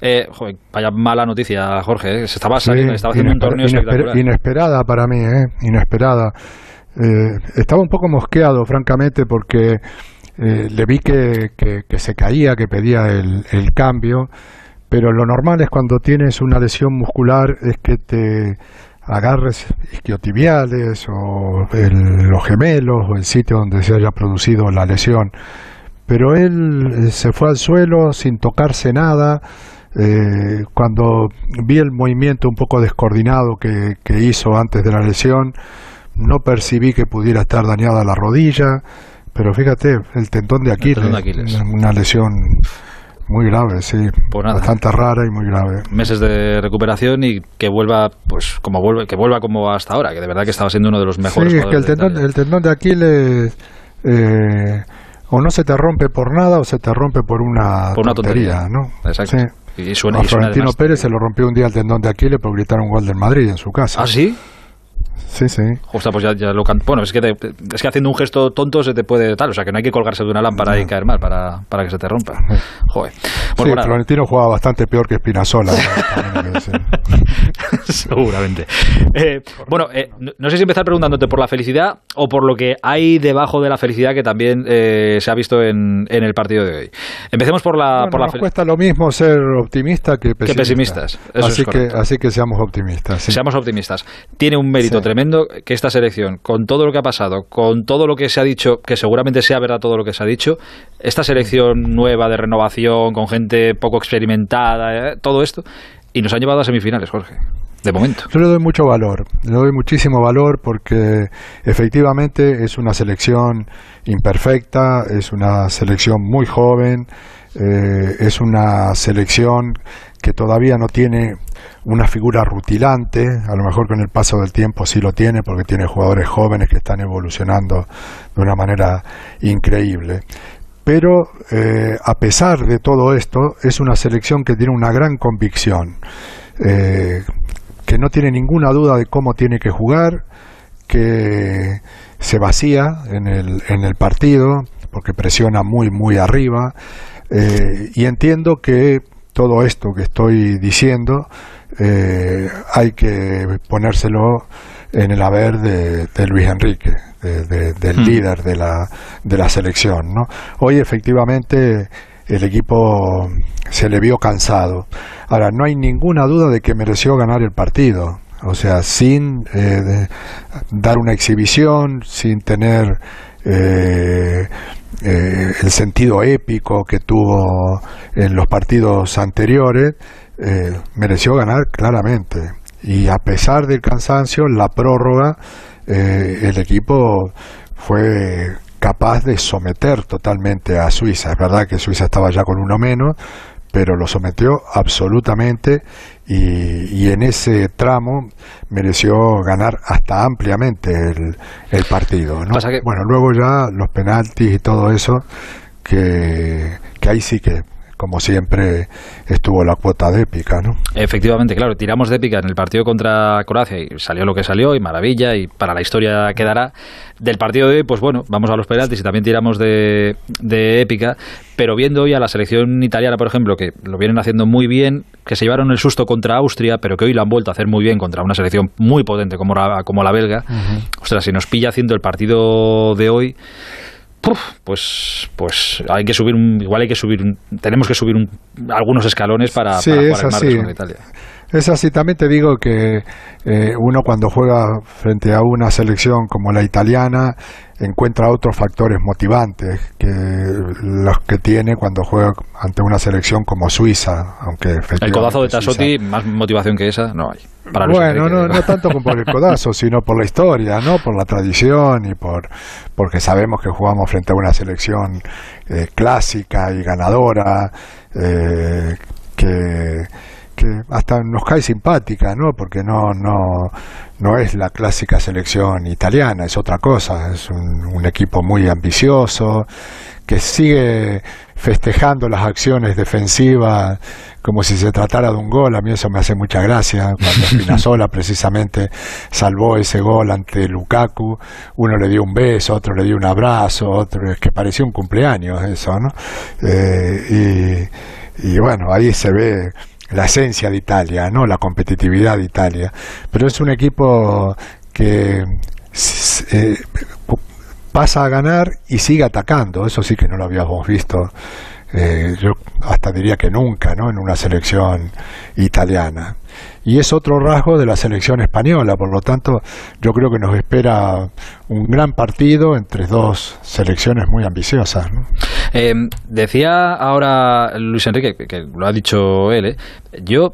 Eh, vaya mala noticia, Jorge. ¿eh? Se estaba saliendo, estaba haciendo un torneo espectacular. Inesperada para mí, ¿eh? Inesperada. Eh, estaba un poco mosqueado, francamente, porque eh, le vi que, que, se caía, que pedía el, el cambio, pero lo normal es cuando tienes una lesión muscular es que te agarres isquiotibiales o los gemelos o el sitio donde se haya producido la lesión. Pero él eh, se fue al suelo sin tocarse nada. Eh, cuando vi el movimiento un poco descoordinado que, hizo antes de la lesión, no percibí que pudiera estar dañada la rodilla. Pero fíjate, el tendón de Aquiles. una lesión muy grave, sí. Pues Bastante rara y muy grave. Meses de recuperación y que vuelva, pues como vuelve, que vuelva como hasta ahora, que de verdad que estaba siendo uno de los mejores. Sí, es que el tendón, el tendón de Aquiles eh, o no se te rompe por nada o se te rompe por una, por una tontería, ¿no? Exacto. Y suena, a Florentino Pérez se lo rompió un día el tendón de Aquiles por gritar un gol del Madrid en su casa. ¿Ah, sí? Sí, sí. Pues ya, ya lo Bueno, es que, es que haciendo un gesto tonto se te puede tal. O sea, que no hay que colgarse de una lámpara y caer mal para, para que se te rompa. Joder. sí, Florentino jugaba bastante peor que Espinazola. Seguramente. Eh, bueno, eh, no sé si empezar preguntándote por la felicidad o por lo que hay debajo de la felicidad que también eh, se ha visto en, en, el partido de hoy. Empecemos por la, por la nos cuesta lo mismo ser optimista que pesimista. Que pesimistas. así, que, así que seamos optimistas. Seamos optimistas. Tiene un mérito tremendo que esta selección, con todo lo que ha pasado, con todo lo que se ha dicho, que seguramente sea verdad todo lo que se ha dicho, esta selección nueva de renovación, con gente poco experimentada, eh, todo esto, y nos han llevado a semifinales, Jorge. De momento. Yo le doy mucho valor, le doy muchísimo valor porque efectivamente es una selección imperfecta, es una selección muy joven, eh, es una selección que todavía no tiene una figura rutilante, a lo mejor con el paso del tiempo sí lo tiene porque tiene jugadores jóvenes que están evolucionando de una manera increíble. Pero eh, a pesar de todo esto, es una selección que tiene una gran convicción, eh, que no tiene ninguna duda de cómo tiene que jugar, que se vacía en el, en el partido, porque presiona muy, muy arriba, eh, y entiendo que todo esto que estoy diciendo eh, hay que ponérselo en el haber de, Luis Enrique, del mm. líder de la, de la selección. ¿no? Hoy efectivamente el equipo se le vio cansado. Ahora, no hay ninguna duda de que mereció ganar el partido. O sea, sin eh, dar una exhibición, sin tener eh, eh, el sentido épico que tuvo en los partidos anteriores, eh, mereció ganar claramente. Y a pesar del cansancio, la prórroga, eh, el equipo fue capaz de someter totalmente a Suiza. Es verdad que Suiza estaba ya con uno menos, pero lo sometió absolutamente y, y, en ese tramo mereció ganar hasta ampliamente el, el partido. ¿no? Bueno, luego ya los penaltis y todo eso, que, que ahí sí que como siempre estuvo la cuota de épica, ¿no? Efectivamente, claro, tiramos de épica en el partido contra Croacia y salió lo que salió y maravilla y para la historia quedará. Del partido de hoy, pues bueno, vamos a los penaltis y también tiramos de, de épica, pero viendo hoy a la selección italiana, por ejemplo, que lo vienen haciendo muy bien, que se llevaron el susto contra Austria, pero que hoy lo han vuelto a hacer muy bien contra una selección muy potente como la, como la belga, ostras, si nos pilla haciendo el partido de hoy pues pues hay que subir igual hay que subir tenemos que subir algunos escalones para, para jugar más con Italia. Es así, también te digo que eh, uno cuando juega frente a una selección como la italiana encuentra otros factores motivantes que los que tiene cuando juega ante una selección como Suiza, aunque el codazo de Tassotti más motivación que esa no hay. Bueno, no, no tanto como por el codazo, sino por la historia, no, por la tradición y por porque sabemos que jugamos frente a una selección eh, clásica y ganadora eh, que que hasta nos cae simpática, ¿no? Porque no, no, no es la clásica selección italiana, es otra cosa, es un, equipo muy ambicioso, que sigue festejando las acciones defensivas como si se tratara de un gol. A mí eso me hace mucha gracia. Cuando Spinazzola precisamente salvó ese gol ante Lukaku, uno le dio un beso, otro le dio un abrazo, otro es que parecía un cumpleaños eso, ¿no? Eh, y y bueno, ahí se ve la esencia de Italia, ¿no? La competitividad de Italia. Pero es un equipo que eh, pasa a ganar y sigue atacando. Eso sí que no lo habíamos visto. Eh, yo hasta diría que nunca, ¿no? En una selección italiana y es otro rasgo de la selección española. Por lo tanto, yo creo que nos espera un gran partido entre dos selecciones muy ambiciosas. Eh, decía ahora Luis Enrique, que, lo ha dicho él, ¿eh? yo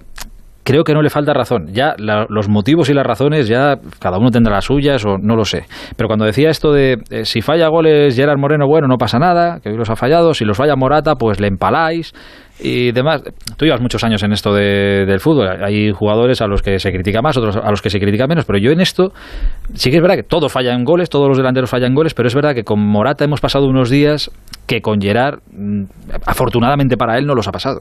creo que no le falta razón. Ya los motivos y las razones, ya cada uno tendrá las suyas o no lo sé. Pero cuando decía esto de eh, si falla goles Gerard Moreno, bueno, no pasa nada, que hoy los ha fallado. Si los falla Morata, pues le empaláis y demás. Tú llevas muchos años en esto del fútbol. Hay jugadores a los que se critica más, otros a los que se critica menos. Pero yo en esto sí que es verdad que todos fallan goles, todos los delanteros fallan goles, pero es verdad que con Morata hemos pasado unos días que con Gerard, mm, afortunadamente para él, no los ha pasado.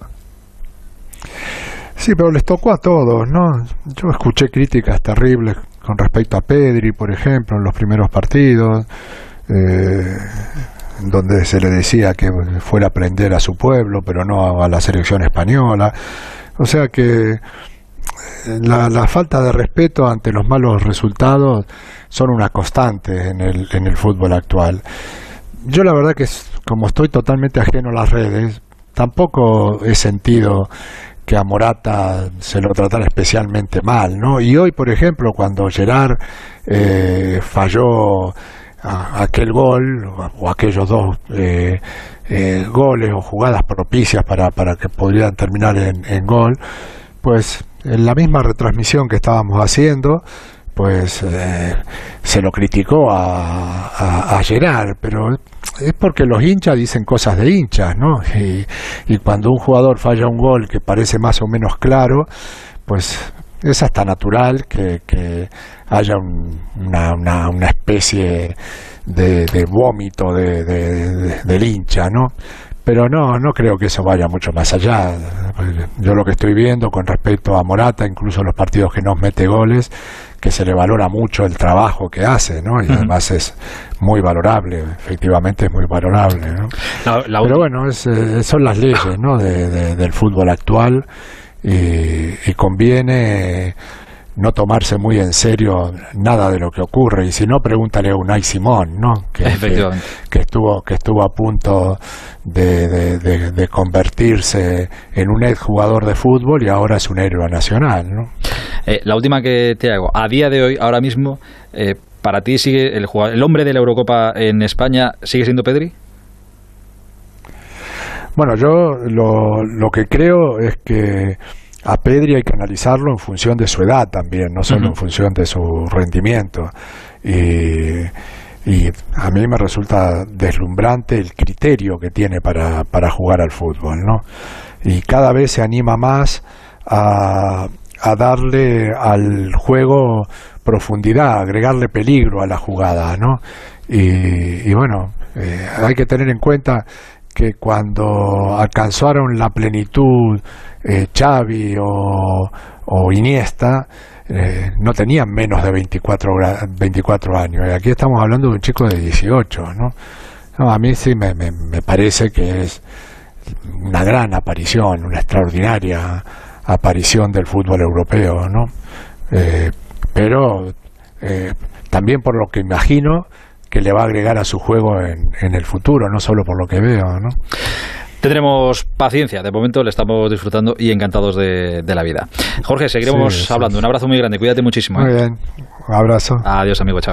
Sí, pero les tocó a todos, ¿no? Yo escuché críticas terribles con respecto a Pedri, por ejemplo, en los primeros partidos, eh, donde se le decía que fuera a aprender a su pueblo, pero no a, la selección española. O sea que eh, la, la, falta de respeto ante los malos resultados son una constante en el, en el fútbol actual. Yo la verdad que como estoy totalmente ajeno a las redes, tampoco he sentido que a Morata se lo tratara especialmente mal, ¿no? Y hoy, por ejemplo, cuando Gerard eh, falló aquel gol o, aquellos dos eh, eh, goles o jugadas propicias para, para que pudieran terminar en, gol, pues en la misma retransmisión que estábamos haciendo, pues se lo criticó a, a, Gerard, pero es porque los hinchas dicen cosas de hinchas, ¿no? Y, cuando un jugador falla un gol que parece más o menos claro, pues es hasta natural que, que haya una, una, una, especie de, de vómito de, de, del hincha, ¿no? Pero no, no creo que eso vaya mucho más allá. Yo lo que estoy viendo con respecto a Morata, incluso los partidos que nos mete goles, que se le valora mucho el trabajo que hace, ¿no? Y además es muy valorable, efectivamente es muy valorable, ¿no? Pero bueno, eh, son las leyes, ¿no? del fútbol actual y, conviene no tomarse muy en serio nada de lo que ocurre y si no pregúntale a Unai Simón no que, que, estuvo que estuvo a punto de, de, convertirse en un ex jugador de fútbol y ahora es un héroe nacional no eh, la última que te hago, a día de hoy, ahora mismo, eh, para ti sigue el, el hombre de la Eurocopa en España, ¿sigue siendo Pedri? Bueno, yo lo, lo que creo es que a Pedri hay que analizarlo en función de su edad también, no solo en función de su rendimiento. Y, y, a mí me resulta deslumbrante el criterio que tiene para, para jugar al fútbol, ¿no? Y cada vez se anima más a, a darle al juego profundidad, agregarle peligro a la jugada, ¿no? Y, bueno, eh, hay que tener en cuenta que cuando alcanzaron la plenitud eh, Xavi o, Iniesta, eh, no tenían menos de 24, 24 años. Y aquí estamos hablando de un chico de 18, ¿no? a mí sí me, me, me parece que es una gran aparición, una extraordinaria aparición del fútbol europeo, ¿no? Eh, pero eh, también por lo que imagino que le va a agregar a su juego en, en el futuro, no solo por lo que veo, ¿no? Tendremos paciencia, de momento le estamos disfrutando y encantados de, la vida. Jorge, seguiremos hablando. Un abrazo muy grande, cuídate muchísimo. Muy ¿eh? bien, un abrazo. Adiós, amigo, chao.